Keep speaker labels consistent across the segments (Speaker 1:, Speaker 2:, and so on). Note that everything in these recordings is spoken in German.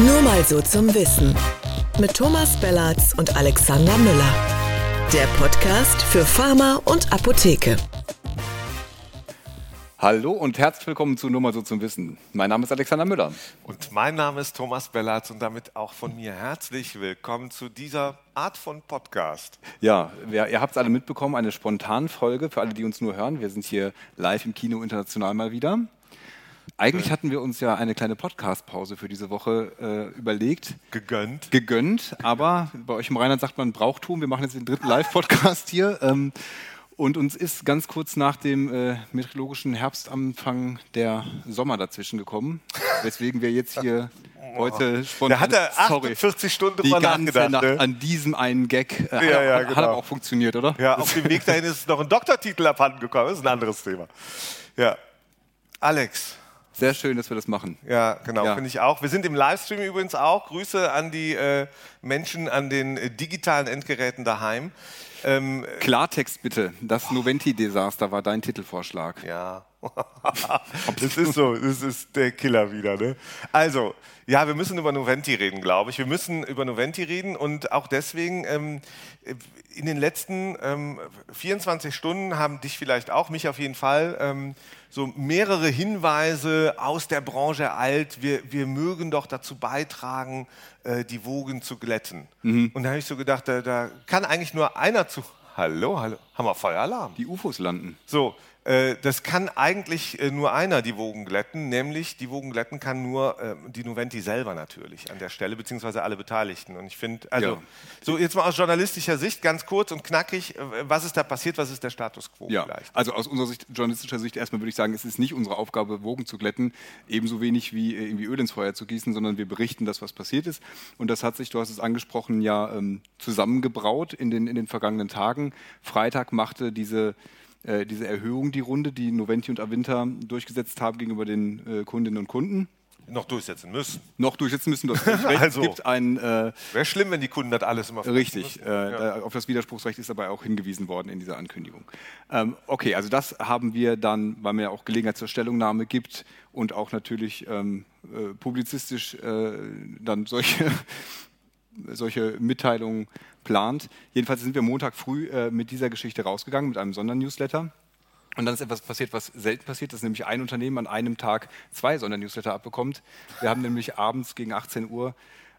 Speaker 1: Nur mal so zum Wissen. Mit Thomas Bellatz und Alexander Müller. Der Podcast für Pharma und Apotheke.
Speaker 2: Hallo und herzlich willkommen zu Nur mal so zum Wissen. Mein Name ist Alexander Müller.
Speaker 3: Und mein Name ist Thomas Bellatz und damit auch von mir herzlich willkommen zu dieser Art von Podcast.
Speaker 2: Ja, wir, ihr habt es alle mitbekommen, eine Spontanfolge für alle, die uns nur hören. Wir sind hier live im Kino international mal wieder. Eigentlich hatten wir uns ja eine kleine Podcast-Pause für diese Woche äh, überlegt.
Speaker 3: Gegönnt.
Speaker 2: Gegönnt, aber bei euch im Rheinland sagt man Brauchtum. Wir machen jetzt den dritten Live-Podcast hier. Ähm, und uns ist ganz kurz nach dem äh, meteorologischen Herbstanfang der Sommer dazwischen gekommen, weswegen wir jetzt hier heute
Speaker 3: spontan... Da hat er 48 Stunden
Speaker 2: drüber
Speaker 3: nachgedacht.
Speaker 2: Nacht ne? an diesem einen Gag.
Speaker 3: Äh, ja, ja,
Speaker 2: hat,
Speaker 3: genau.
Speaker 2: hat aber auch funktioniert, oder?
Speaker 3: Ja, auf dem Weg dahin ist noch ein Doktortitel abhanden gekommen. Das ist ein anderes Thema. Ja. Alex.
Speaker 2: Sehr schön, dass wir das machen.
Speaker 3: Ja, genau,
Speaker 2: Ja.
Speaker 3: finde ich auch. Wir sind im Livestream übrigens auch. Grüße an die äh, Menschen an den äh, digitalen Endgeräten daheim. Ähm,
Speaker 2: Klartext bitte. Das Noventi-Desaster war dein Titelvorschlag.
Speaker 3: Ja. das ist so, das ist der Killer wieder. Ne? Also, ja, wir müssen über Noventi reden, glaube ich. Wir müssen über Noventi reden und auch deswegen, ähm, in den letzten ähm, 24 Stunden haben dich vielleicht auch, mich auf jeden Fall, ähm, so mehrere Hinweise aus der Branche ereilt. Wir, wir mögen doch dazu beitragen, äh, die Wogen zu glätten. Und da habe ich so gedacht, da, da kann eigentlich nur einer zu. Hallo, hallo, haben wir Feueralarm?
Speaker 2: Die UFOs landen.
Speaker 3: So, das kann eigentlich äh, nur einer die Wogen glätten, nämlich die Wogen glätten kann nur äh, die Noventi selber natürlich an der Stelle, beziehungsweise alle Beteiligten. Und ich finde, also,
Speaker 2: Ja.
Speaker 3: so jetzt mal aus journalistischer Sicht, ganz kurz und knackig, äh, was ist da passiert, was ist der Status quo
Speaker 2: Ja,
Speaker 3: vielleicht?
Speaker 2: also aus unserer Sicht, journalistischer Sicht erstmal würde ich sagen, es ist nicht unsere Aufgabe, Wogen zu glätten, ebenso wenig wie äh, irgendwie Öl ins Feuer zu gießen, sondern wir berichten das, was passiert ist. Und das hat sich, du hast es angesprochen, ja ähm, zusammengebraut in den, in den vergangenen Tagen. Freitag machte diese, äh, diese Erhöhung die Runde, die Noventi und Avinta durchgesetzt haben gegenüber den äh, Kundinnen und Kunden.
Speaker 3: Noch durchsetzen müssen.
Speaker 2: Noch durchsetzen müssen, völlig recht.
Speaker 3: Also.
Speaker 2: Gibt ein äh,
Speaker 3: Wäre schlimm, wenn die Kunden das alles immer
Speaker 2: Richtig, äh,
Speaker 3: Ja.
Speaker 2: auf das Widerspruchsrecht ist dabei auch hingewiesen worden in dieser Ankündigung. Ähm, okay, also das haben wir dann, weil mir ja auch Gelegenheit zur Stellungnahme gibt und auch natürlich ähm, äh, publizistisch äh, dann solche, solche Mitteilungen plant. Jedenfalls sind wir Montag früh äh, mit dieser Geschichte rausgegangen, mit einem Sondernewsletter. Und dann ist etwas passiert, was selten passiert, dass nämlich ein Unternehmen an einem Tag zwei Sondernewsletter abbekommt. Wir haben nämlich abends gegen 18 Uhr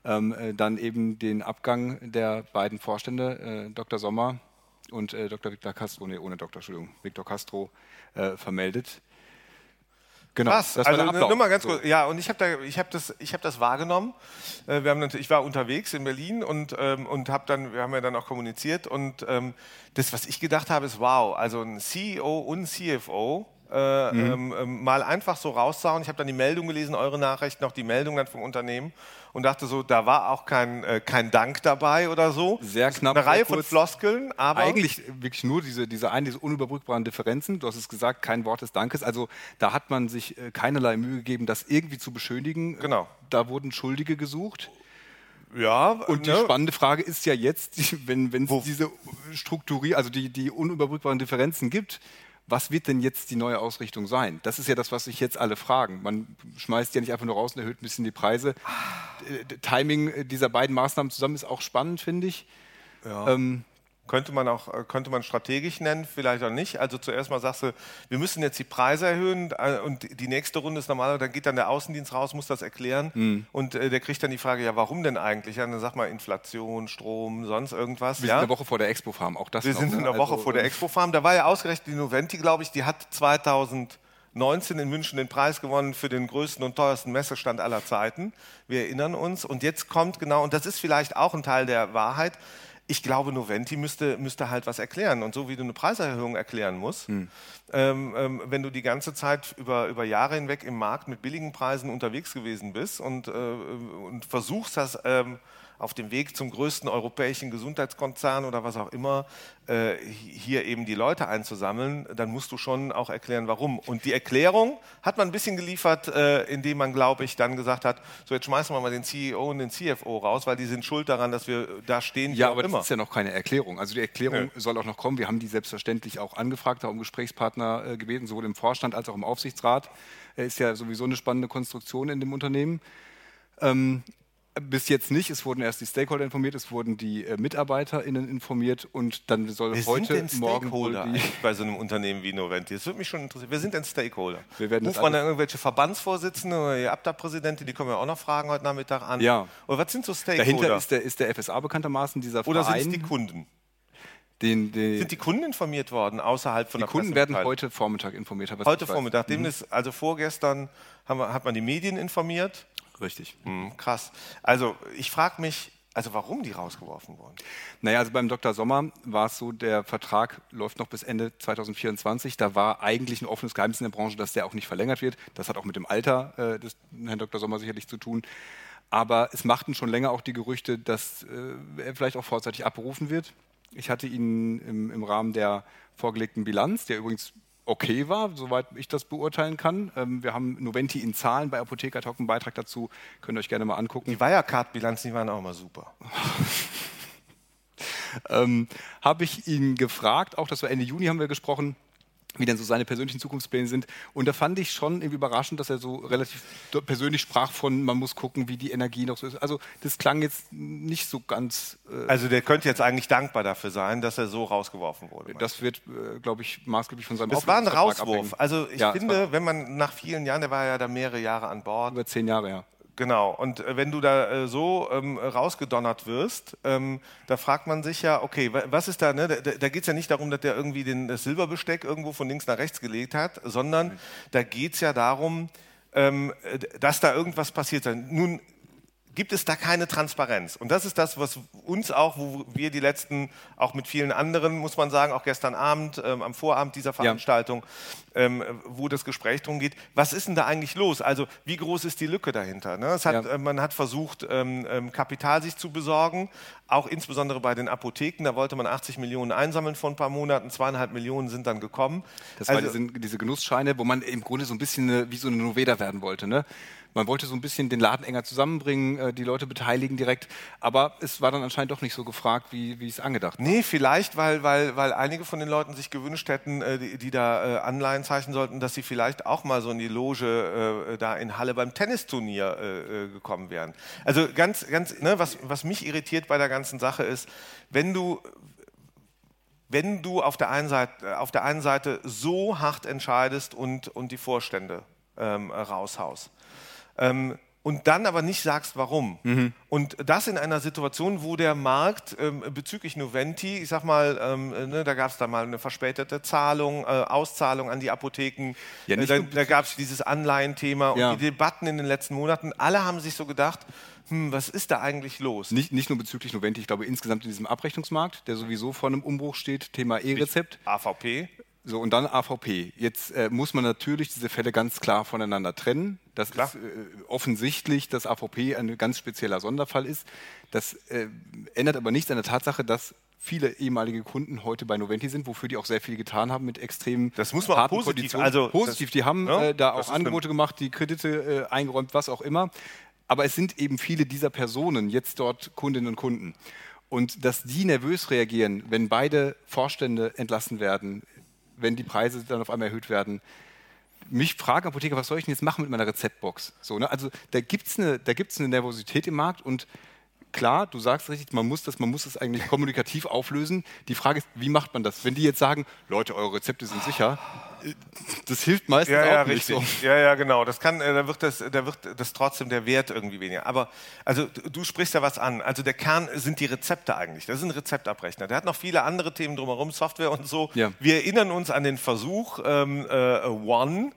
Speaker 2: ähm, äh, dann eben den Abgang der beiden Vorstände, äh, Dr. Sommer und äh, Dr. Victor Castro, nee, ohne Dr. Entschuldigung, Victor Castro, äh, vermeldet. Genau,
Speaker 3: Krass,
Speaker 2: das
Speaker 3: also nur mal ganz kurz. Ja, und ich habe da, ich habe das, ich habe das wahrgenommen. Äh, Wir haben natürlich, ich war unterwegs in Berlin und ähm, und habe dann, wir haben ja dann auch kommuniziert und ähm, das, was ich gedacht habe, ist wow. Also ein CEO und CFO. Äh,
Speaker 2: Mhm.
Speaker 3: ähm, ähm, mal einfach so raussauen. Ich habe dann die Meldung gelesen, eure Nachrichten, auch die Meldung dann vom Unternehmen und dachte so, da war auch kein, äh, kein Dank dabei oder so.
Speaker 2: Sehr knapp,
Speaker 3: Eine Reihe von. Floskeln, aber
Speaker 2: Eigentlich wirklich nur diese, diese einen, diese unüberbrückbaren Differenzen. Du hast es gesagt, kein Wort des Dankes. Also da hat man sich äh, keinerlei Mühe gegeben, das irgendwie zu beschönigen.
Speaker 3: Genau.
Speaker 2: Da wurden Schuldige gesucht.
Speaker 3: ja.
Speaker 2: Und die
Speaker 3: ne?
Speaker 2: spannende Frage ist ja jetzt, die- wenn wenn es diese Strukturie, also die, die unüberbrückbaren Differenzen gibt, was wird denn jetzt die neue Ausrichtung sein? Das ist ja das, was sich jetzt alle fragen. Man schmeißt ja nicht einfach nur raus und erhöht ein bisschen die Preise. Äh, d- Timing dieser beiden Maßnahmen zusammen ist auch spannend, finde ich. Ähm,
Speaker 3: Könnte man auch äh, könnte man strategisch nennen, vielleicht auch nicht. Also zuerst mal sagst du, wir müssen jetzt die Preise erhöhen äh, und die nächste Runde ist normalerweise, dann geht dann der Außendienst raus, muss das erklären
Speaker 2: Mhm.
Speaker 3: und äh, der kriegt dann die Frage, ja, warum denn eigentlich? Ja, dann sag mal Inflation, Strom, sonst irgendwas.
Speaker 2: wir
Speaker 3: ja?
Speaker 2: sind eine Woche vor der Expo Farm, auch das
Speaker 3: Wir
Speaker 2: noch,
Speaker 3: sind
Speaker 2: ne?
Speaker 3: in der Woche
Speaker 2: Also,
Speaker 3: vor der Expo Farm. Da war ja ausgerechnet die Noventi, glaube ich, die hat 2019 in München den Preis gewonnen für den größten und teuersten Messestand aller Zeiten. Wir erinnern uns. Und jetzt kommt genau, und das ist vielleicht auch ein Teil der Wahrheit, ich glaube, Noventi müsste, müsste halt was erklären. Und so wie du eine Preiserhöhung erklären musst, ähm, ähm, wenn du die ganze Zeit über, über Jahre hinweg im Markt mit billigen Preisen unterwegs gewesen bist und, äh, und versuchst, das ähm, auf dem Weg zum größten europäischen Gesundheitskonzern oder was auch immer, äh, hier eben die Leute einzusammeln, dann musst du schon auch erklären, warum. Und die Erklärung hat man ein bisschen geliefert, äh, indem man, glaube ich, dann gesagt hat, so jetzt schmeißen wir mal den CEO und den CFO raus, weil die sind schuld daran, dass wir da stehen,
Speaker 2: Ja, aber
Speaker 3: immer.
Speaker 2: das ist ja noch keine Erklärung. Also die Erklärung
Speaker 3: Nö.
Speaker 2: soll auch noch kommen. Wir haben die selbstverständlich auch angefragt, haben um Gesprächspartner äh, gebeten, sowohl im Vorstand als auch im Aufsichtsrat. Er ist ja sowieso eine spannende Konstruktion in dem Unternehmen. Ähm, Bis jetzt nicht. Es wurden erst die Stakeholder informiert, es wurden die äh, MitarbeiterInnen informiert und dann soll
Speaker 3: Wer
Speaker 2: heute,
Speaker 3: sind denn
Speaker 2: morgen
Speaker 3: Stakeholder eigentlich bei so einem Unternehmen wie Noventi? Das würde mich schon interessieren. Wer sind denn Stakeholder?
Speaker 2: Wir werden
Speaker 3: Ruft man da irgendwelche Verbandsvorsitzende oder die Abda-Präsidenten, die können wir auch noch fragen heute Nachmittag an.
Speaker 2: Ja.
Speaker 3: Oder was sind so Stakeholder?
Speaker 2: Dahinter ist der, ist der FSA bekanntermaßen, dieser
Speaker 3: oder sind
Speaker 2: Verein.
Speaker 3: es die Kunden?
Speaker 2: den, den,
Speaker 3: Sind die Kunden informiert worden außerhalb von
Speaker 2: die
Speaker 3: der
Speaker 2: Kunden werden heute Vormittag informiert.
Speaker 3: Heute. Vormittag.
Speaker 2: Mhm.
Speaker 3: Demnächst, also vorgestern haben wir, hat man die Medien informiert.
Speaker 2: Richtig.
Speaker 3: Hm, krass. Also ich frage mich, also warum die rausgeworfen wurden.
Speaker 2: Naja, also beim Dr. Sommer war es so, der Vertrag läuft noch bis Ende 2024. Da war eigentlich ein offenes Geheimnis in der Branche, dass der auch nicht verlängert wird. Das hat auch mit dem Alter äh, des Herrn Dr. Sommer sicherlich zu tun. Aber es machten schon länger auch die Gerüchte, dass äh, er vielleicht auch vorzeitig abberufen wird. Ich hatte ihn im, im Rahmen der vorgelegten Bilanz, der übrigens okay war, soweit ich das beurteilen kann. Ähm, wir haben Noventi in Zahlen bei Apotheker Talk einen Beitrag dazu, könnt ihr euch gerne mal angucken.
Speaker 3: Die Wirecard-Bilanzen, die waren auch mal super.
Speaker 2: ähm, habe ich ihn gefragt, auch das war Ende Juni haben wir gesprochen, wie denn so seine persönlichen Zukunftspläne sind. Und da fand ich schon irgendwie überraschend, dass er so relativ persönlich sprach von, man muss gucken, wie die Energie noch so ist. Also das klang jetzt nicht so ganz, äh,
Speaker 3: Also der könnte jetzt eigentlich dankbar dafür sein, dass er so rausgeworfen wurde.
Speaker 2: das wird, äh, glaube ich, maßgeblich von seinem
Speaker 3: Das war ein Rauswurf.
Speaker 2: abhängen.
Speaker 3: Also ich
Speaker 2: Ja,
Speaker 3: finde, wenn man nach vielen Jahren, der war ja da mehrere Jahre an Bord,
Speaker 2: über zehn Jahre, ja.
Speaker 3: Genau, und äh, wenn du da äh, so ähm, rausgedonnert wirst, ähm, da fragt man sich ja, okay, wa- was ist da, ne? da, da geht es ja nicht darum, dass der irgendwie den, das Silberbesteck irgendwo von links nach rechts gelegt hat, sondern da geht es ja darum, ähm, äh, dass da irgendwas passiert sein. Nun gibt es da keine Transparenz. Und das ist das, was uns auch, wo wir die letzten, auch mit vielen anderen, muss man sagen, auch gestern Abend, ähm, am Vorabend dieser Veranstaltung, ähm, wo das Gespräch drum geht, was ist denn da eigentlich los? Also wie groß ist die Lücke dahinter? Ne? Hat,
Speaker 2: Ja.
Speaker 3: äh, man hat versucht, ähm, ähm, Kapital sich zu besorgen, auch insbesondere bei den Apotheken. Da wollte man 80 Millionen einsammeln vor ein paar Monaten, zweieinhalb Millionen sind dann gekommen.
Speaker 2: Das
Speaker 3: Also-
Speaker 2: diese, diese Genussscheine, wo man im Grunde so ein bisschen eine, wie so eine Noveda werden wollte. Ne? Man wollte so ein bisschen den Laden enger zusammenbringen, äh, die Leute beteiligen direkt, aber es war dann anscheinend doch nicht so gefragt, wie, wie es angedacht war.
Speaker 3: Nee, vielleicht, weil, weil, weil einige von den Leuten sich gewünscht hätten, äh, die, die da äh, Anleihen zeichnen sollten, dass sie vielleicht auch mal so in die Loge da in Halle beim Tennisturnier gekommen wären. Also ganz, ganz, ne, was, was mich irritiert bei der ganzen Sache ist, wenn du wenn du auf der einen Seite, auf der einen Seite so hart entscheidest und, und die Vorstände ähm, raushaust. Ähm, und dann aber nicht sagst, warum. Und das in einer Situation, wo der Markt ähm, bezüglich Noventi, ich sag mal, ähm, ne, da gab es da mal eine verspätete Zahlung, äh, Auszahlung an die Apotheken,
Speaker 2: Ja,
Speaker 3: äh, da, da gab es dieses Anleihenthema
Speaker 2: Ja.
Speaker 3: und die Debatten in den letzten Monaten, alle haben sich so gedacht, hm, was ist da eigentlich los?
Speaker 2: Nicht, nicht nur bezüglich Noventi, ich glaube insgesamt in diesem Abrechnungsmarkt, der sowieso vor einem Umbruch steht, Thema E-Rezept.
Speaker 3: AVP,
Speaker 2: So, und dann AVP. Jetzt äh, muss man natürlich diese Fälle ganz klar voneinander trennen. Das
Speaker 3: Klar.
Speaker 2: ist äh, offensichtlich, dass AVP ein ganz spezieller Sonderfall ist. Das äh, ändert aber nichts an der Tatsache, dass viele ehemalige Kunden heute bei Noventi sind, wofür die auch sehr viel getan haben mit extrem
Speaker 3: Das muss man auch
Speaker 2: harten
Speaker 3: positiv-
Speaker 2: Konditionen.
Speaker 3: also
Speaker 2: positiv,
Speaker 3: das-
Speaker 2: die haben
Speaker 3: ja,
Speaker 2: äh, da auch Angebote gemacht, die Kredite äh, eingeräumt, was auch immer. Aber es sind eben viele dieser Personen jetzt dort Kundinnen und Kunden. Und dass die nervös reagieren, wenn beide Vorstände entlassen werden, wenn die Preise dann auf einmal erhöht werden. Mich fragen Apotheker, was soll ich denn jetzt machen mit meiner Rezeptbox? So, ne? Also da gibt es eine, eine Nervosität im Markt und klar, du sagst richtig, man muss das, man muss das eigentlich kommunikativ auflösen. Die Frage ist, wie macht man das? Wenn die jetzt sagen, Leute, eure Rezepte sind sicher, das hilft meistens
Speaker 3: Ja,
Speaker 2: auch
Speaker 3: ja,
Speaker 2: nicht.
Speaker 3: richtig.
Speaker 2: So.
Speaker 3: Ja, ja, genau. Das kann, äh, da wird das, da wird das trotzdem der Wert irgendwie weniger. Aber also du du sprichst ja was an. Also der Kern sind die Rezepte eigentlich. Das ist ein Rezeptabrechner. Der hat noch viele andere Themen drumherum, Software und so.
Speaker 2: Ja.
Speaker 3: Wir erinnern uns an den Versuch ähm, äh, One.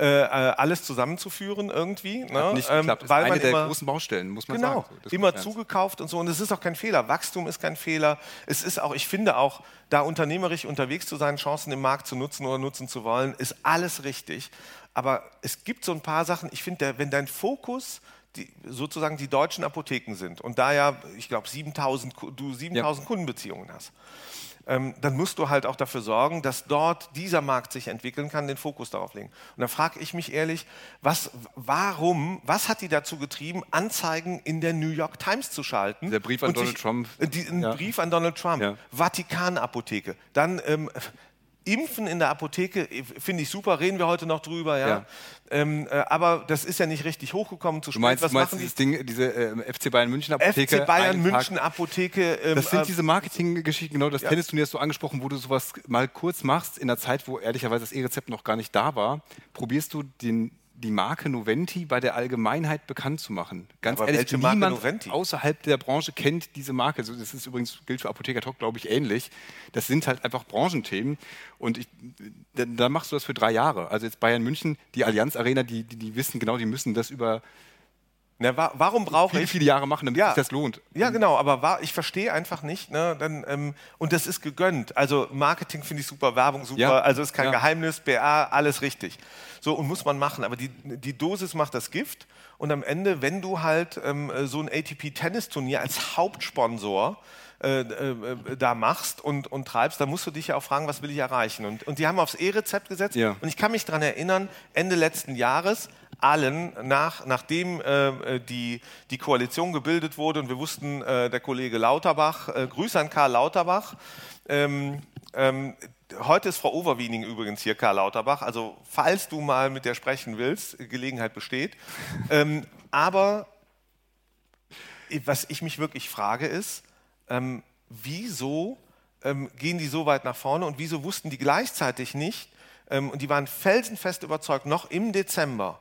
Speaker 3: Äh, äh, alles zusammenzuführen irgendwie. Ne?
Speaker 2: Hat nicht geklappt.
Speaker 3: weil
Speaker 2: ist
Speaker 3: man
Speaker 2: eine der
Speaker 3: immer,
Speaker 2: großen Baustellen, muss man
Speaker 3: Genau,
Speaker 2: sagen. Das
Speaker 3: immer zugekauft und so. Und es ist auch kein Fehler. Wachstum ist kein Fehler. Es ist auch, ich finde auch, da unternehmerisch unterwegs zu sein, Chancen im Markt zu nutzen oder nutzen zu wollen, ist alles richtig. Aber es gibt so ein paar Sachen, ich finde, wenn dein Fokus die, sozusagen die deutschen Apotheken sind und da ja, ich glaube, 7000, Ku- du 7000 Kundenbeziehungen hast, ähm, dann musst du halt auch dafür sorgen, dass dort dieser Markt sich entwickeln kann, den Fokus darauf legen. Und da frage ich mich ehrlich, was, warum, was hat die dazu getrieben, Anzeigen in der New York Times zu schalten?
Speaker 2: Der Brief an Donald Trump.
Speaker 3: äh, Die, ein
Speaker 2: Ja.
Speaker 3: Brief an Donald Trump,
Speaker 2: Ja.
Speaker 3: Vatikanapotheke, dann ähm, Impfen in der Apotheke äh, finde ich super, reden wir heute noch drüber, ja.
Speaker 2: Ja.
Speaker 3: Ähm, äh, aber das ist ja nicht richtig hochgekommen zu
Speaker 2: Du
Speaker 3: spät.
Speaker 2: meinst,
Speaker 3: Was
Speaker 2: du meinst
Speaker 3: machen
Speaker 2: dieses
Speaker 3: die?
Speaker 2: Ding, diese äh, FC Bayern München Apotheke?
Speaker 3: FC Bayern München Apotheke. ähm,
Speaker 2: Das sind
Speaker 3: äh,
Speaker 2: diese Marketinggeschichten, genau das Tennisturnier hast du angesprochen, wo du sowas mal kurz machst, in einer Zeit, wo ehrlicherweise das E-Rezept noch gar nicht da war, probierst du den, die Marke Noventi bei der Allgemeinheit bekannt zu machen. Ganz
Speaker 3: Aber
Speaker 2: ehrlich, niemand außerhalb der Branche kennt diese Marke. Also das ist übrigens, gilt für Apotheker Talk, glaube ich, ähnlich. Das sind halt einfach Branchenthemen. Und ich, da, da machst du das für drei Jahre. Also jetzt Bayern München, die Allianz Arena, die, die, die wissen genau, die müssen das über
Speaker 3: na, wa warum brauche ich
Speaker 2: viele Jahre machen, damit
Speaker 3: Ja.
Speaker 2: sich das lohnt.
Speaker 3: Ja, genau, aber ich verstehe einfach nicht. Ne, dann, ähm, und das ist gegönnt. Also Marketing finde ich super, Werbung super,
Speaker 2: Ja.
Speaker 3: also ist kein
Speaker 2: Ja.
Speaker 3: Geheimnis, BA, alles richtig. So, und muss man machen. Aber die, die Dosis macht das Gift. Und am Ende, wenn du halt ähm, so ein ATP-Tennisturnier als Hauptsponsor äh, äh, da machst und, und treibst, dann musst du dich ja auch fragen, was will ich erreichen. Und, und die haben aufs E-Rezept gesetzt.
Speaker 2: Ja.
Speaker 3: Und ich kann mich daran erinnern, Ende letzten Jahres, allen, nach, nachdem äh, die, die Koalition gebildet wurde und wir wussten, äh, der Kollege Lauterbach, äh, Grüße an Karl Lauterbach, ähm, ähm, heute ist Frau Overwiening übrigens hier, Karl Lauterbach, also falls du mal mit der sprechen willst, Gelegenheit besteht. Ähm, aber was ich mich wirklich frage ist, ähm, wieso ähm, gehen die so weit nach vorne und wieso wussten die gleichzeitig nicht, ähm, und die waren felsenfest überzeugt, noch im Dezember,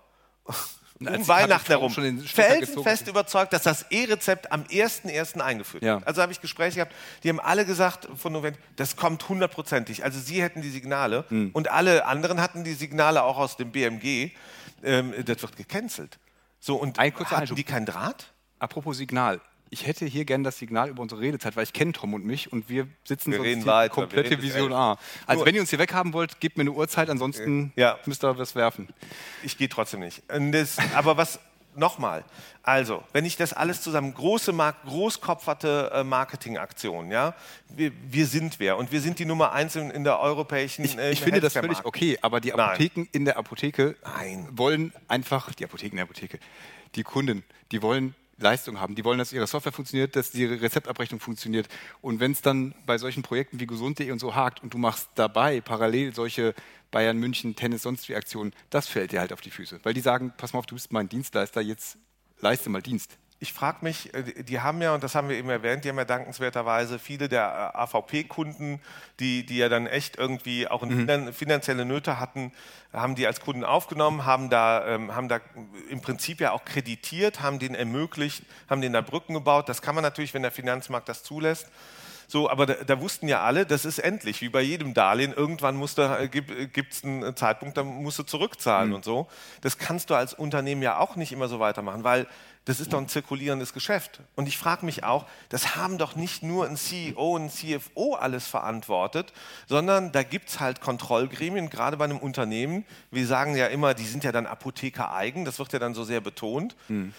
Speaker 3: um Weihnachten herum, felsenfest überzeugt, dass das E-Rezept am 1.1. eingeführt
Speaker 2: Ja.
Speaker 3: wird. Also habe ich Gespräche gehabt, die haben alle gesagt von Novent, das kommt hundertprozentig. Also sie hätten die Signale
Speaker 2: Hm.
Speaker 3: und alle anderen hatten die Signale auch aus dem BMG. Ähm, das wird gecancelt. So, und
Speaker 2: Ein
Speaker 3: hatten die keinen Draht?
Speaker 2: Apropos Signal. Ich hätte hier gern das Signal über unsere Redezeit, weil ich kenne Tom und mich und wir sitzen
Speaker 3: Wir
Speaker 2: sonst
Speaker 3: weiter,
Speaker 2: komplette Vision. A. Also
Speaker 3: Nur-
Speaker 2: wenn ihr uns hier weghaben wollt, gebt mir eine Uhrzeit, ansonsten
Speaker 3: Ja.
Speaker 2: müsst ihr was werfen.
Speaker 3: Ich gehe trotzdem nicht. Das, aber was, nochmal, also, wenn ich das alles zusammen, große, Mark großkopferte äh, Marketingaktion, ja, wir, wir sind wer und wir sind die Nummer eins in, in der europäischen
Speaker 2: Ich,
Speaker 3: äh,
Speaker 2: ich finde das völlig okay, aber die
Speaker 3: Nein.
Speaker 2: Apotheken in der Apotheke
Speaker 3: Nein.
Speaker 2: wollen einfach, die Apotheken in der Apotheke, die Kunden, die wollen Leistung haben. Die wollen, dass ihre Software funktioniert, dass ihre Rezeptabrechnung funktioniert. Und wenn es dann bei solchen Projekten wie gesund.de und so hakt und du machst dabei parallel solche Bayern, München, Tennis, sonst wie Aktionen, das fällt dir halt auf die Füße. Weil die sagen, pass mal auf, du bist mein Dienstleister, jetzt leiste mal Dienst.
Speaker 3: Ich frage mich, äh, die- haben ja, und das haben wir eben erwähnt, die haben ja dankenswerterweise viele der äh, AVP-Kunden, die, die ja dann echt irgendwie auch in finan- finanzielle Nöte hatten, haben die als Kunden aufgenommen, haben da, ähm, haben da im Prinzip ja auch kreditiert, haben denen ermöglicht, haben denen da Brücken gebaut. Das kann man natürlich, wenn der Finanzmarkt das zulässt. So, aber da, da wussten ja alle, das ist endlich, wie bei jedem Darlehen. Irgendwann muss da, äh, gibt es einen Zeitpunkt, da musst du zurückzahlen und so. Das kannst du als Unternehmen ja auch nicht immer so weitermachen, weil das ist doch ein zirkulierendes Geschäft. Und ich frage mich auch, das haben doch nicht nur ein CEO und ein CFO alles verantwortet, sondern da gibt es halt Kontrollgremien, gerade bei einem Unternehmen. Wir sagen ja immer, die sind ja dann Apotheker eigen, das wird ja dann so sehr betont.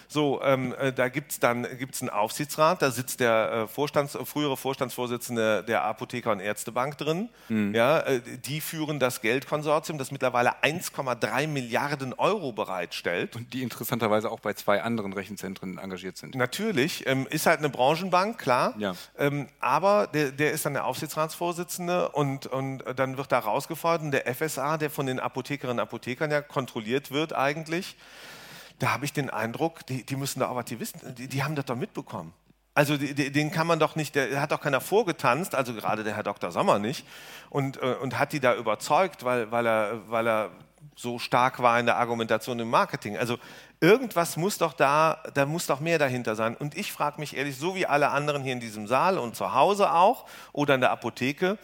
Speaker 3: So, ähm, äh, da gibt es dann gibt's einen Aufsichtsrat, da sitzt der äh, Vorstands-, frühere Vorstandsvorsitzende der Apotheker- und Ärztebank drin. Ja, äh, die führen das Geldkonsortium, das mittlerweile 1,3 Milliarden Euro bereitstellt.
Speaker 2: Und die interessanterweise auch bei zwei anderen Rechenzentren engagiert sind.
Speaker 3: Natürlich, ähm, ist halt eine Branchenbank, klar.
Speaker 2: Ja.
Speaker 3: Ähm, aber der, der ist dann der Aufsichtsratsvorsitzende und, und dann wird da rausgefordert. Und der FSA, der von den Apothekerinnen und Apothekern ja kontrolliert wird eigentlich, da habe ich den Eindruck, die, die müssen da auch was die wissen, die, haben das doch mitbekommen. Also den kann man doch nicht, der hat doch keiner vorgetanzt, also gerade der Herr Dr. Sommer nicht, und, äh, und hat die da überzeugt, weil, weil, er, weil er so stark war in der Argumentation im Marketing. Also irgendwas muss doch da, da muss doch mehr dahinter sein. Und ich frage mich ehrlich, so wie alle anderen hier in diesem Saal und zu Hause auch oder in der Apotheke,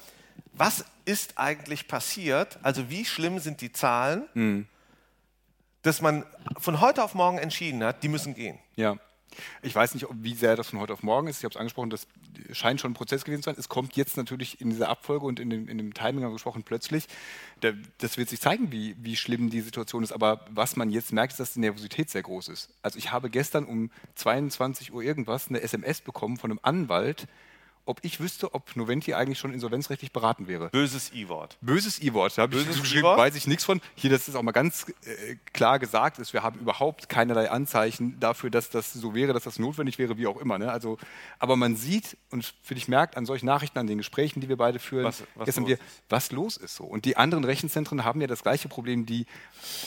Speaker 3: was ist eigentlich passiert? Also wie schlimm sind die Zahlen, dass man von heute auf morgen entschieden hat, die müssen gehen.
Speaker 2: Ja. Ich weiß nicht, wie sehr das von heute auf morgen ist. Ich habe es angesprochen, das scheint schon ein Prozess gewesen zu sein. Es kommt jetzt natürlich in dieser Abfolge und in dem, in dem Timing gesprochen plötzlich. Da, das wird sich zeigen, wie, wie schlimm die Situation ist. Aber was man jetzt merkt, ist, dass die Nervosität sehr groß ist. Also ich habe gestern um 22 Uhr irgendwas eine SMS bekommen von einem Anwalt ob ich wüsste, ob Noventi eigentlich schon insolvenzrechtlich beraten wäre.
Speaker 3: Böses I-Wort.
Speaker 2: Böses I-Wort, da habe ich
Speaker 3: I-Wort?
Speaker 2: weiß ich nichts von. Hier, das ist auch mal ganz äh, klar gesagt, ist, wir haben überhaupt keinerlei Anzeichen dafür, dass das so wäre, dass das notwendig wäre, wie auch immer. Ne? Also, aber man sieht und finde ich merkt an solchen Nachrichten, an den Gesprächen, die wir beide führen,
Speaker 3: Was- was los
Speaker 2: wir,
Speaker 3: ist.
Speaker 2: was los ist so. Und die anderen Rechenzentren haben ja das gleiche Problem, die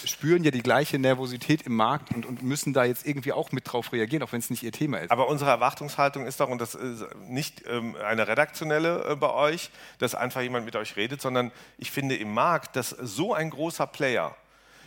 Speaker 2: spüren ja die gleiche Nervosität im Markt und, und müssen da jetzt irgendwie auch mit drauf reagieren, auch wenn es nicht ihr Thema ist.
Speaker 3: Aber unsere Erwartungshaltung ist doch, und das ist nicht ähm, eine redaktionelle äh, bei euch, dass einfach jemand mit euch redet, sondern ich finde im Markt, dass so ein großer Player,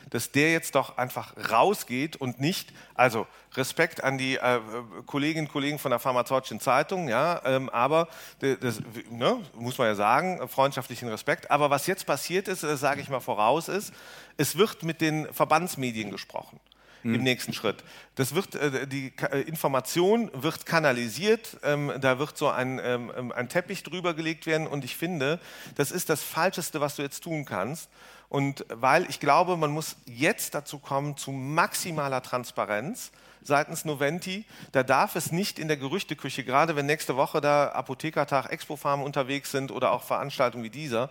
Speaker 3: dass der jetzt doch einfach rausgeht und nicht, also Respekt an die äh, Kolleginnen und Kollegen von der Pharmazeutischen Zeitung, ja, ähm, aber das ne, muss man ja sagen, äh, freundschaftlichen Respekt. Aber was jetzt passiert ist, äh, sage ich mal voraus, ist, es wird mit den Verbandsmedien gesprochen im nächsten Schritt. Das wird, äh, die Ka- äh, Information wird kanalisiert, ähm, da wird so ein, ähm, ähm, ein Teppich drüber gelegt werden und ich finde, das ist das Falscheste, was du jetzt tun kannst. Und weil ich glaube, man muss jetzt dazu kommen, zu maximaler Transparenz seitens Noventi. Da darf es nicht in der Gerüchteküche, gerade wenn nächste Woche da Apothekertag, Expofarm unterwegs sind oder auch Veranstaltungen wie dieser,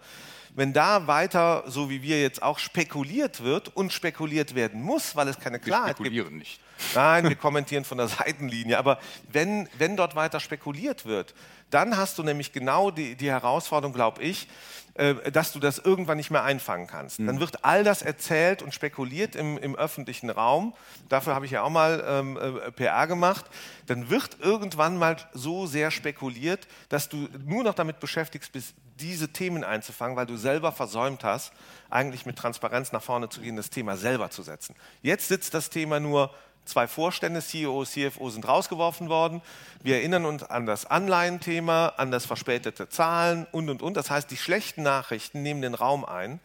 Speaker 3: wenn da weiter, so wie wir jetzt auch, spekuliert wird und spekuliert werden muss, weil es keine
Speaker 2: wir
Speaker 3: Klarheit gibt.
Speaker 2: spekulieren nicht.
Speaker 3: Nein, wir kommentieren von der Seitenlinie. Aber wenn, wenn dort weiter spekuliert wird, dann hast du nämlich genau die, die Herausforderung, glaube ich, äh, dass du das irgendwann nicht mehr einfangen kannst. Dann wird all das erzählt und spekuliert im, im öffentlichen Raum. Dafür habe ich ja auch mal ähm, äh, PR gemacht. Dann wird irgendwann mal so sehr spekuliert, dass du nur noch damit beschäftigst bist, diese Themen einzufangen, weil du selber versäumt hast, eigentlich mit Transparenz nach vorne zu gehen, das Thema selber zu setzen. Jetzt sitzt das Thema nur Zwei Vorstände, CEO, CFO sind rausgeworfen worden. Wir erinnern uns an das Anleihenthema, an das verspätete Zahlen und, und, und. Das heißt, die schlechten Nachrichten nehmen den Raum ein.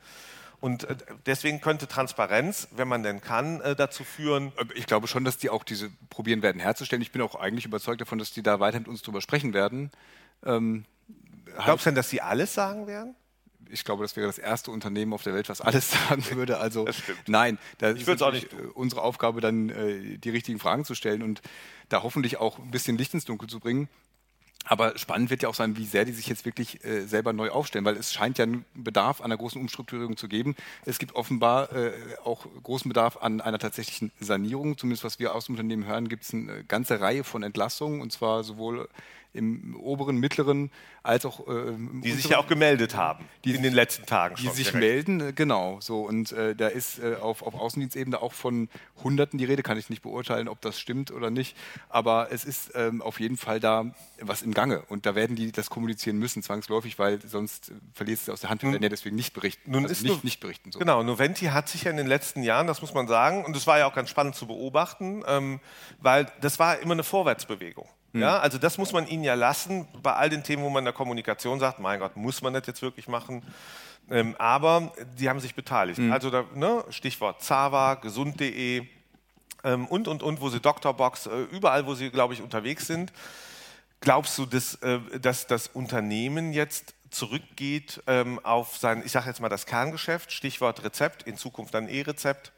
Speaker 3: Und äh, deswegen könnte Transparenz, wenn man denn kann, äh, dazu führen,
Speaker 2: Ich glaube schon, dass die auch diese probieren werden herzustellen. Ich bin auch eigentlich überzeugt davon, dass die da weiter mit uns drüber sprechen werden. Ähm,
Speaker 3: glaubst du denn, dass sie alles sagen werden?
Speaker 2: Ich glaube, das wäre das erste Unternehmen auf der Welt, was alles sagen würde. Also
Speaker 3: Das
Speaker 2: nein, da ist
Speaker 3: würd's auch nicht
Speaker 2: unsere Aufgabe, dann äh, die richtigen Fragen zu stellen und da hoffentlich auch ein bisschen Licht ins Dunkel zu bringen. Aber spannend wird ja auch sein, wie sehr die sich jetzt wirklich äh, selber neu aufstellen, weil es scheint ja einen Bedarf an einer großen Umstrukturierung zu geben. Es gibt offenbar äh, auch großen Bedarf an einer tatsächlichen Sanierung. Zumindest was wir aus dem Unternehmen hören, gibt es eine ganze Reihe von Entlassungen und zwar sowohl im oberen, mittleren als auch äh,
Speaker 3: Die sich ja auch gemeldet haben
Speaker 2: Die-
Speaker 3: in den letzten Tagen
Speaker 2: die
Speaker 3: schon.
Speaker 2: sich
Speaker 3: direkt.
Speaker 2: melden, äh, genau. So und äh, da ist äh, auf, auf Außendienstebene auch von Hunderten die Rede. Kann ich nicht beurteilen, ob das stimmt oder nicht. Aber es ist ähm, auf jeden Fall da was im Gange und da werden die das kommunizieren müssen zwangsläufig, weil sonst äh, verliert es aus der Hand. Wir werden ja deswegen nicht berichten.
Speaker 3: Nun
Speaker 2: also
Speaker 3: ist
Speaker 2: nicht,
Speaker 3: nur-
Speaker 2: nicht berichten. So.
Speaker 3: Genau, Noventi hat sich ja in den letzten Jahren, das muss man sagen, und das war ja auch ganz spannend zu beobachten, ähm, weil das war immer eine Vorwärtsbewegung.
Speaker 2: Hm.
Speaker 3: Ja, also das muss man ihnen ja lassen, bei all den Themen, wo man in der Kommunikation sagt, mein Gott, muss man das jetzt wirklich machen? Ähm, aber die haben sich beteiligt.
Speaker 2: Hm.
Speaker 3: Also da, ne, Stichwort Zava, gesund.de ähm, und, und, und, wo sie Doktorbox, äh, überall, wo sie, glaube ich, unterwegs sind. Glaubst du, dass, äh, dass das Unternehmen jetzt zurückgeht ähm, auf sein, ich sage jetzt mal das Kerngeschäft, Stichwort Rezept, in Zukunft dann E-Rezept?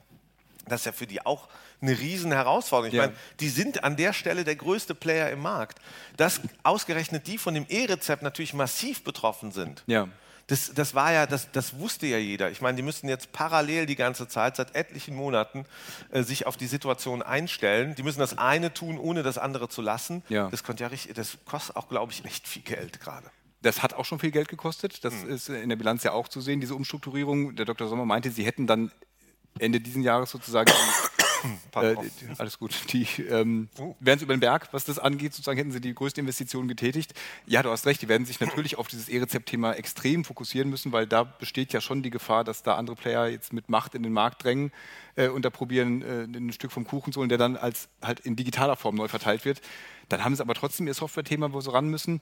Speaker 3: Das ist ja für die auch eine riesen Herausforderung. Ich
Speaker 2: Ja.
Speaker 3: meine, die sind an der Stelle der größte Player im Markt. Dass ausgerechnet die von dem E-Rezept natürlich massiv betroffen sind.
Speaker 2: Ja.
Speaker 3: Das, das war ja, das, das wusste ja jeder. Ich meine, die müssten jetzt parallel die ganze Zeit, seit etlichen Monaten, äh, sich auf die Situation einstellen. Die müssen das eine tun, ohne das andere zu lassen.
Speaker 2: Ja.
Speaker 3: Das, ja richtig, das kostet auch, glaube ich, echt viel Geld gerade.
Speaker 2: Das hat auch schon viel Geld gekostet. Das
Speaker 3: Hm.
Speaker 2: ist in der Bilanz ja auch zu sehen, diese Umstrukturierung. Der Dr. Sommer meinte, sie hätten dann Ende diesen Jahres sozusagen Äh, alles gut. Die ähm,
Speaker 3: Oh.
Speaker 2: wären sie über den Berg, was das angeht, sozusagen hätten sie die größte Investition getätigt. Ja, du hast recht, die werden sich natürlich auf dieses E-Rezept-Thema extrem fokussieren müssen, weil da besteht ja schon die Gefahr, dass da andere Player jetzt mit Macht in den Markt drängen äh, und da probieren, äh, ein Stück vom Kuchen zu holen, der dann als halt in digitaler Form neu verteilt wird. Dann haben sie aber trotzdem ihr Software-Thema, wo sie ran müssen.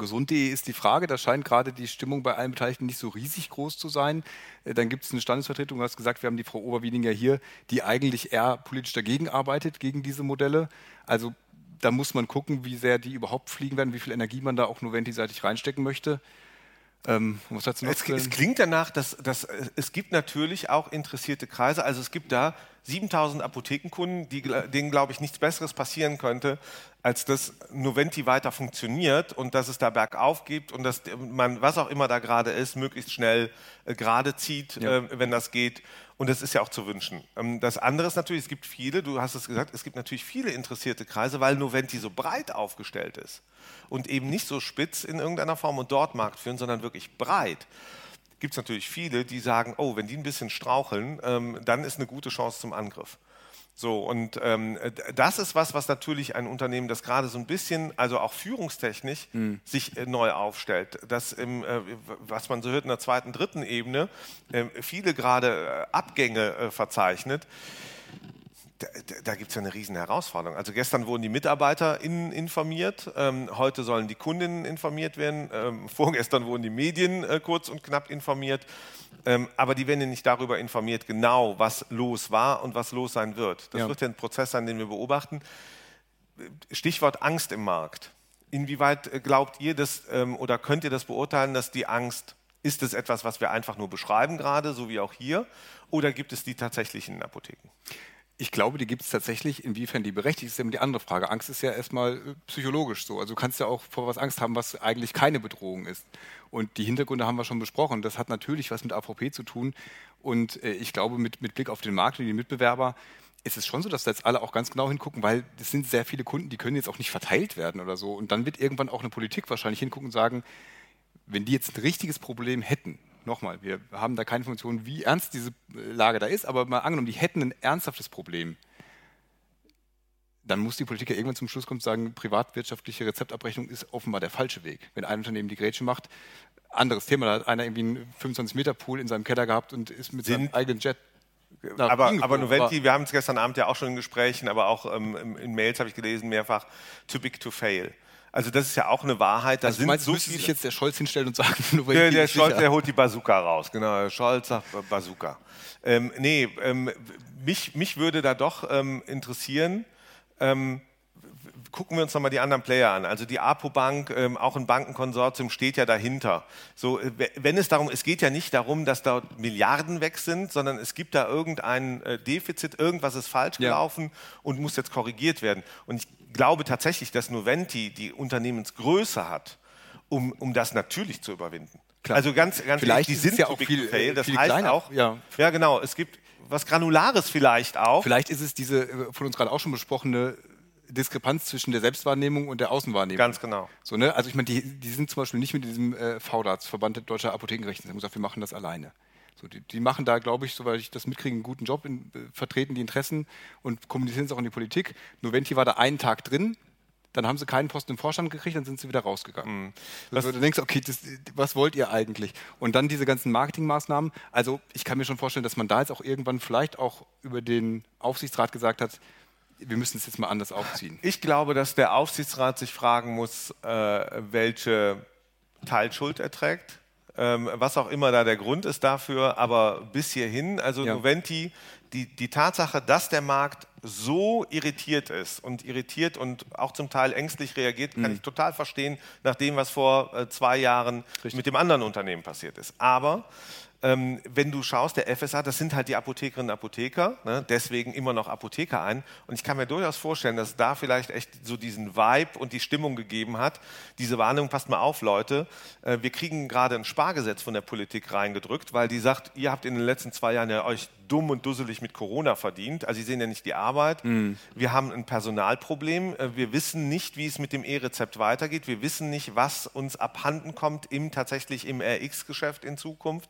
Speaker 2: Gesund.de ist die Frage, da scheint gerade die Stimmung bei allen Beteiligten nicht so riesig groß zu sein. Äh, Dann gibt es eine Standesvertretung, du hast gesagt, wir haben die Frau Oberwiedinger hier, die eigentlich eher politisch dagegen arbeitet, gegen diese Modelle. Also da muss man gucken, wie sehr die überhaupt fliegen werden, wie viel Energie man da auch Noventi-seitig reinstecken möchte.
Speaker 3: Ähm, es, es klingt danach, dass, dass es gibt natürlich auch interessierte Kreise. Also es gibt da 7000 Apothekenkunden, die, denen, glaube ich, nichts Besseres passieren könnte, als dass Noventi weiter funktioniert und dass es da bergauf gibt und dass man, was auch immer da gerade ist, möglichst schnell äh, gerade zieht, ja. äh, wenn das geht. Und das ist ja auch zu wünschen. Ähm, das andere ist natürlich, es gibt viele, du hast es gesagt, es gibt natürlich viele interessierte Kreise, weil Noventi so breit aufgestellt ist und eben nicht so spitz in irgendeiner Form und dort Markt führen, sondern wirklich breit gibt es natürlich viele, die sagen, oh, wenn die ein bisschen straucheln, ähm, dann ist eine gute Chance zum Angriff. So, und ähm, das ist was, was natürlich ein Unternehmen, das gerade so ein bisschen, also auch führungstechnisch, mhm. sich äh, neu aufstellt. Das, im, äh, was man so hört in der zweiten, dritten Ebene, äh, viele gerade äh, Abgänge äh, verzeichnet da, da gibt es ja eine riesen Herausforderung. Also gestern wurden die Mitarbeiter in, informiert, ähm, heute sollen die Kundinnen informiert werden, ähm, vorgestern wurden die Medien äh, kurz und knapp informiert, ähm, aber die werden ja nicht darüber informiert, genau was los war und was los sein wird. Das ja. wird ja ein Prozess sein, den wir beobachten. Stichwort Angst im Markt. Inwieweit äh, glaubt ihr das ähm, oder könnt ihr das beurteilen, dass die Angst, ist es etwas, was wir einfach nur beschreiben gerade, so wie auch hier, oder gibt es die tatsächlich in Apotheken?
Speaker 2: Ich glaube, die gibt es tatsächlich. Inwiefern die berechtigt ist, ist immer die andere Frage. Angst ist ja erstmal äh, psychologisch so. Also du kannst ja auch vor was Angst haben, was eigentlich keine Bedrohung ist. Und die Hintergründe haben wir schon besprochen. Das hat natürlich was mit AVP zu tun. Und äh, ich glaube, mit, mit Blick auf den Markt und die Mitbewerber ist es schon so, dass da jetzt alle auch ganz genau hingucken, weil es sind sehr viele Kunden, die können jetzt auch nicht verteilt werden oder so. Und dann wird irgendwann auch eine Politik wahrscheinlich hingucken und sagen, wenn die jetzt ein richtiges Problem hätten, nochmal, wir haben da keine Informationen, wie ernst diese äh, Lage da ist, aber mal angenommen, die hätten ein ernsthaftes Problem, dann muss die Politik ja irgendwann zum Schluss kommen und sagen, privatwirtschaftliche Rezeptabrechnung ist offenbar der falsche Weg. Wenn ein Unternehmen die Grätsche macht, anderes Thema, da hat einer irgendwie einen 25-Meter-Pool in seinem Keller gehabt und ist mit Sind seinem eigenen Jet
Speaker 3: aber, aber Noventi, wir haben es gestern Abend ja auch schon in Gesprächen, aber auch ähm, in Mails habe ich gelesen, mehrfach, too big to fail. Also das ist ja auch eine Wahrheit.
Speaker 2: Da also sind meinst, so müsste sich jetzt der Scholz hinstellen und sagen,
Speaker 3: nur der, der Scholz, der holt die Bazooka raus. Genau, der Scholz sagt Bazooka. Ähm, nee, ähm, mich, mich würde da doch ähm, interessieren, ähm, gucken wir uns nochmal die anderen Player an. Also die APO-Bank, ähm, auch ein Bankenkonsortium, steht ja dahinter. So, äh, wenn es darum, es geht ja nicht darum, dass da Milliarden weg sind, sondern es gibt da irgendein äh, Defizit, irgendwas ist falsch gelaufen ja. und muss jetzt korrigiert werden. Und ich glaube tatsächlich, dass Noventi die Unternehmensgröße hat, um, um das natürlich zu überwinden.
Speaker 2: Klar. Also ganz, ganz
Speaker 3: vielleicht ehrlich, die sind ja auch viel, fail. Das viel heißt kleiner. auch, ja. ja genau, es gibt was Granulares vielleicht auch.
Speaker 2: Vielleicht ist es diese äh, von uns gerade auch schon besprochene Diskrepanz zwischen der Selbstwahrnehmung und der Außenwahrnehmung.
Speaker 3: Ganz genau.
Speaker 2: So, ne? Also ich meine, die, die sind zum Beispiel nicht mit diesem äh, VDATS, Verband Deutscher Apothekenrechte, haben gesagt, wir machen das alleine. So, die, die, machen da, glaube ich, soweit ich das mitkriege, einen guten Job, in, äh, vertreten die Interessen und kommunizieren es auch in die Politik. Noventi war da einen Tag drin, dann haben sie keinen Posten im Vorstand gekriegt, dann sind sie wieder rausgegangen. Mhm. Also, du denkst, okay, das, was wollt ihr eigentlich? Und dann diese ganzen Marketingmaßnahmen. Also ich kann mir schon vorstellen, dass man da jetzt auch irgendwann vielleicht auch über den Aufsichtsrat gesagt hat, wir müssen es jetzt mal anders aufziehen.
Speaker 3: Ich glaube, dass der Aufsichtsrat sich fragen muss, äh, welche Teilschuld er trägt ähm, was auch immer da der Grund ist dafür, aber bis hierhin, also ja. Noventi, die, die Tatsache, dass der Markt so irritiert ist und irritiert und auch zum Teil ängstlich reagiert, kann mhm. ich total verstehen, nach dem, was vor äh, zwei Jahren Richtig. mit dem anderen Unternehmen passiert ist. Aber ähm, wenn du schaust, der FSA, das sind halt die Apothekerinnen und Apotheker, ne, deswegen immer noch Apotheker ein. Und ich kann mir durchaus vorstellen, dass da vielleicht echt so diesen Vibe und die Stimmung gegeben hat. Diese Warnung, passt mal auf, Leute, äh, wir kriegen gerade ein Spargesetz von der Politik reingedrückt, weil die sagt, ihr habt in den letzten zwei Jahren ja euch dumm und dusselig mit Corona verdient. Also sie sehen ja nicht die Arbeit. Mhm. Wir haben ein Personalproblem. Äh, wir wissen nicht, wie es mit dem E-Rezept weitergeht. Wir wissen nicht, was uns abhanden kommt im tatsächlich im RX-Geschäft in Zukunft.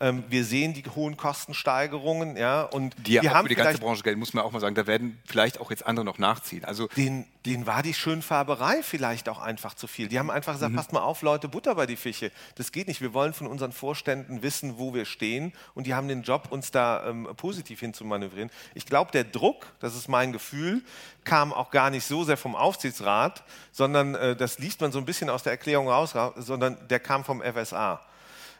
Speaker 3: Ähm, wir sehen die hohen Kostensteigerungen, ja, und
Speaker 2: die wir haben für die ganze Branche Geld, muss man auch mal sagen, da werden vielleicht auch jetzt andere noch nachziehen.
Speaker 3: Also den, denen war die Schönfarberei vielleicht auch einfach zu viel. Die haben einfach gesagt, mhm. passt mal auf, Leute, Butter bei die Fische. Das geht nicht. Wir wollen von unseren Vorständen wissen, wo wir stehen und die haben den Job, uns da ähm, positiv hinzumanövrieren. Ich glaube, der Druck, das ist mein Gefühl, kam auch gar nicht so sehr vom Aufsichtsrat, sondern äh, das liest man so ein bisschen aus der Erklärung raus, sondern der kam vom FSA.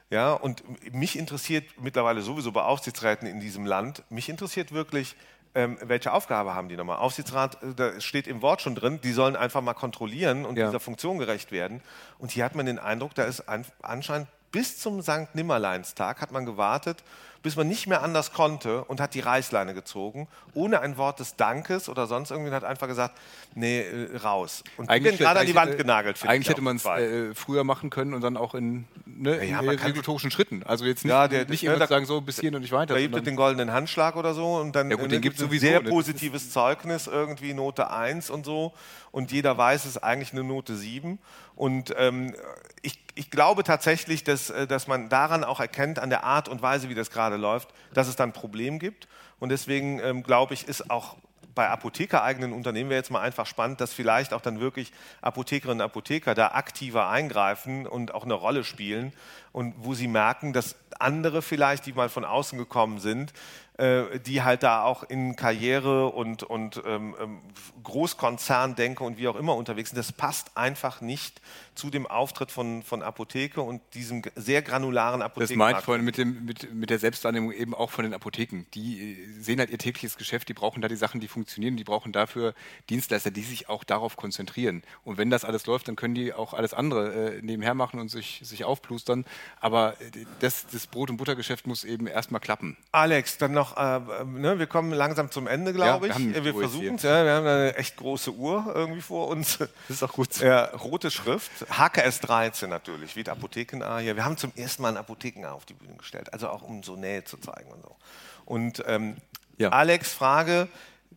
Speaker 3: Ja, und mich interessiert mittlerweile sowieso bei Aufsichtsräten in diesem Land, mich interessiert wirklich, ähm, welche Aufgabe haben die nochmal? Aufsichtsrat, äh, da steht im Wort schon drin, die sollen einfach mal kontrollieren und ja. dieser Funktion gerecht werden. Und hier hat man den Eindruck, da ist ein, anscheinend bis zum Sankt Nimmerleinstag hat man gewartet, bis man nicht mehr anders konnte und hat die Reißleine gezogen, ohne ein Wort des Dankes oder sonst irgendwie, hat einfach gesagt, nee, äh, raus.
Speaker 2: Und eigentlich gerade an die Wand genagelt. Eigentlich hätte man es äh, früher machen können und dann auch in, ne, ja, in regulatorischen Schritten. Also jetzt nicht, ja, der, nicht immer ne, sagen, so bis hierhin und nicht weiter.
Speaker 3: Da gibt es den goldenen Handschlag oder so und dann
Speaker 2: ja gut, den gibt sowieso,
Speaker 3: sehr ne? positives Zeugnis, irgendwie Note 1 und so. Und jeder weiß, es ist eigentlich eine Note 7. Und ähm, ich, ich, glaube tatsächlich, dass, äh, dass man daran auch erkennt, an der Art und Weise, wie das gerade läuft, dass es dann ein Problem gibt. Und deswegen ähm, glaube ich, ist auch bei apothekereigenen Unternehmen wäre jetzt mal einfach spannend, dass vielleicht auch dann wirklich Apothekerinnen und Apotheker da aktiver eingreifen und auch eine Rolle spielen und wo sie merken, dass andere vielleicht, die mal von außen gekommen sind, äh, die halt da auch in Karriere und, und ähm, ähm, Großkonzern denke und wie auch immer unterwegs sind. Das passt einfach nicht zu dem Auftritt von, von Apotheke und diesem sehr granularen Apotheken.
Speaker 2: Das meint vorhin mit, dem, mit, mit der Selbstwahrnehmung eben auch von den Apotheken. Die äh, sehen halt ihr tägliches Geschäft, die brauchen da die Sachen, die funktionieren, die brauchen dafür Dienstleister, die sich auch darauf konzentrieren. Und wenn das alles läuft, dann können die auch alles andere äh, nebenher machen und sich, sich aufplustern. Aber äh, das, das Brot- und Buttergeschäft muss eben erstmal klappen.
Speaker 3: Alex, dann noch noch, äh, ne, wir kommen langsam zum Ende, glaube ja, ich. Wir, wir versuchen es, ja, wir haben eine echt große Uhr irgendwie vor uns.
Speaker 2: Das ist auch gut.
Speaker 3: Ja, rote Schrift, HKS 13 natürlich, wie der Apotheken-A hier. Wir haben zum ersten Mal ein Apotheken-A auf die Bühne gestellt, also auch um so Nähe zu zeigen und so. Und ähm, ja. Alex, Frage,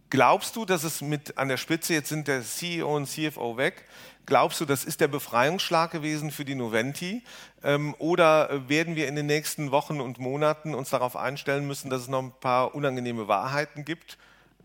Speaker 3: glaubst du, dass es mit an der Spitze, jetzt sind der CEO und CFO weg, Glaubst du, das ist der Befreiungsschlag gewesen für die Noventi? Ähm, oder werden wir in den nächsten Wochen und Monaten uns darauf einstellen müssen, dass es noch ein paar unangenehme Wahrheiten gibt?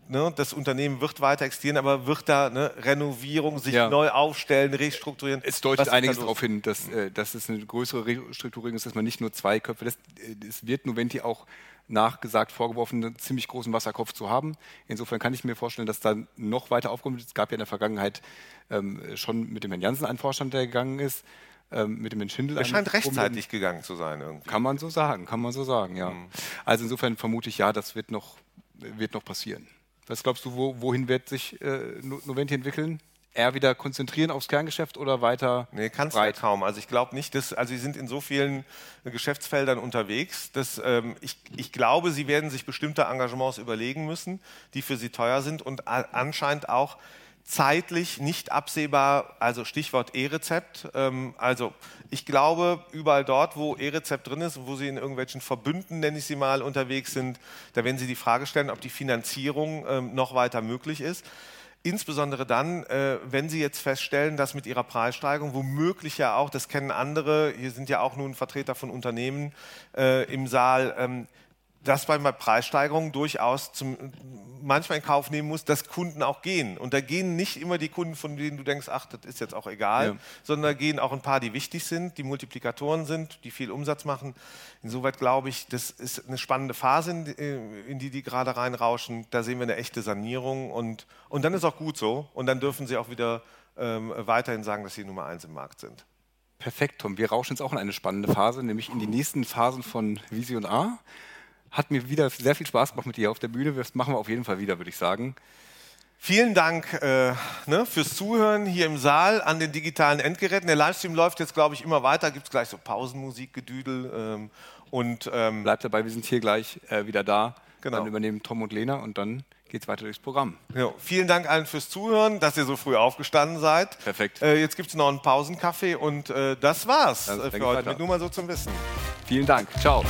Speaker 3: Ne, das Unternehmen wird weiter existieren, aber wird da ne, Renovierung, sich ja. neu aufstellen, restrukturieren?
Speaker 2: Es deutet einiges darauf hin, dass, äh, dass es eine größere Restrukturierung ist, dass man nicht nur zwei Köpfe lässt. Äh, es wird Noventi auch nachgesagt vorgeworfen, einen ziemlich großen Wasserkopf zu haben. Insofern kann ich mir vorstellen, dass da noch weiter aufkommt. Es gab ja in der Vergangenheit ähm, schon mit dem Herrn Jansen einen Vorstand, der gegangen ist. Ähm, mit dem Herrn Schindel.
Speaker 3: Er scheint rechtzeitig gegangen zu sein. Irgendwie.
Speaker 2: Kann man so sagen, kann man so sagen, ja. Mhm. Also insofern vermute ich, ja, das wird noch, wird noch passieren. Was glaubst du, wo, wohin wird sich äh, Noventi entwickeln? eher wieder konzentrieren aufs Kerngeschäft oder weiter?
Speaker 3: Nee, kannst breit? du kaum. Also ich glaube nicht, dass, also sie sind in so vielen Geschäftsfeldern unterwegs, dass ähm, ich, ich glaube, sie werden sich bestimmte Engagements überlegen müssen, die für sie teuer sind und anscheinend auch zeitlich nicht absehbar, also Stichwort E-Rezept. Ähm, also ich glaube, überall dort, wo E-Rezept drin ist, wo Sie in irgendwelchen Verbünden, nenne ich sie mal, unterwegs sind, da werden Sie die Frage stellen, ob die Finanzierung ähm, noch weiter möglich ist. Insbesondere dann, äh, wenn Sie jetzt feststellen, dass mit Ihrer Preissteigerung womöglich ja auch, das kennen andere, hier sind ja auch nun Vertreter von Unternehmen äh, im Saal, ähm, dass man bei Preissteigerungen durchaus zum, manchmal in Kauf nehmen muss, dass Kunden auch gehen. Und da gehen nicht immer die Kunden, von denen du denkst, ach, das ist jetzt auch egal, ja. sondern da gehen auch ein paar, die wichtig sind, die Multiplikatoren sind, die viel Umsatz machen. Insoweit glaube ich, das ist eine spannende Phase, in die die gerade reinrauschen. Da sehen wir eine echte Sanierung und, und dann ist auch gut so. Und dann dürfen sie auch wieder ähm, weiterhin sagen, dass sie Nummer eins im Markt sind.
Speaker 2: Perfekt, Tom. Wir rauschen jetzt auch in eine spannende Phase, nämlich in die nächsten Phasen von Vision A. Hat mir wieder sehr viel Spaß gemacht mit dir auf der Bühne. Das machen wir auf jeden Fall wieder, würde ich sagen.
Speaker 3: Vielen Dank äh, ne, fürs Zuhören hier im Saal an den digitalen Endgeräten. Der Livestream läuft jetzt, glaube ich, immer weiter. Gibt es gleich so Pausenmusik, Gedüdel. Ähm, und, ähm,
Speaker 2: Bleibt dabei, wir sind hier gleich äh, wieder da. Genau. Dann übernehmen Tom und Lena und dann geht es weiter durchs Programm.
Speaker 3: Ja, vielen Dank allen fürs Zuhören, dass ihr so früh aufgestanden seid.
Speaker 2: Perfekt.
Speaker 3: Äh, jetzt gibt es noch einen Pausenkaffee und äh, das war's äh, für heute. Mit nur mal so zum Wissen.
Speaker 2: Vielen Dank. Ciao.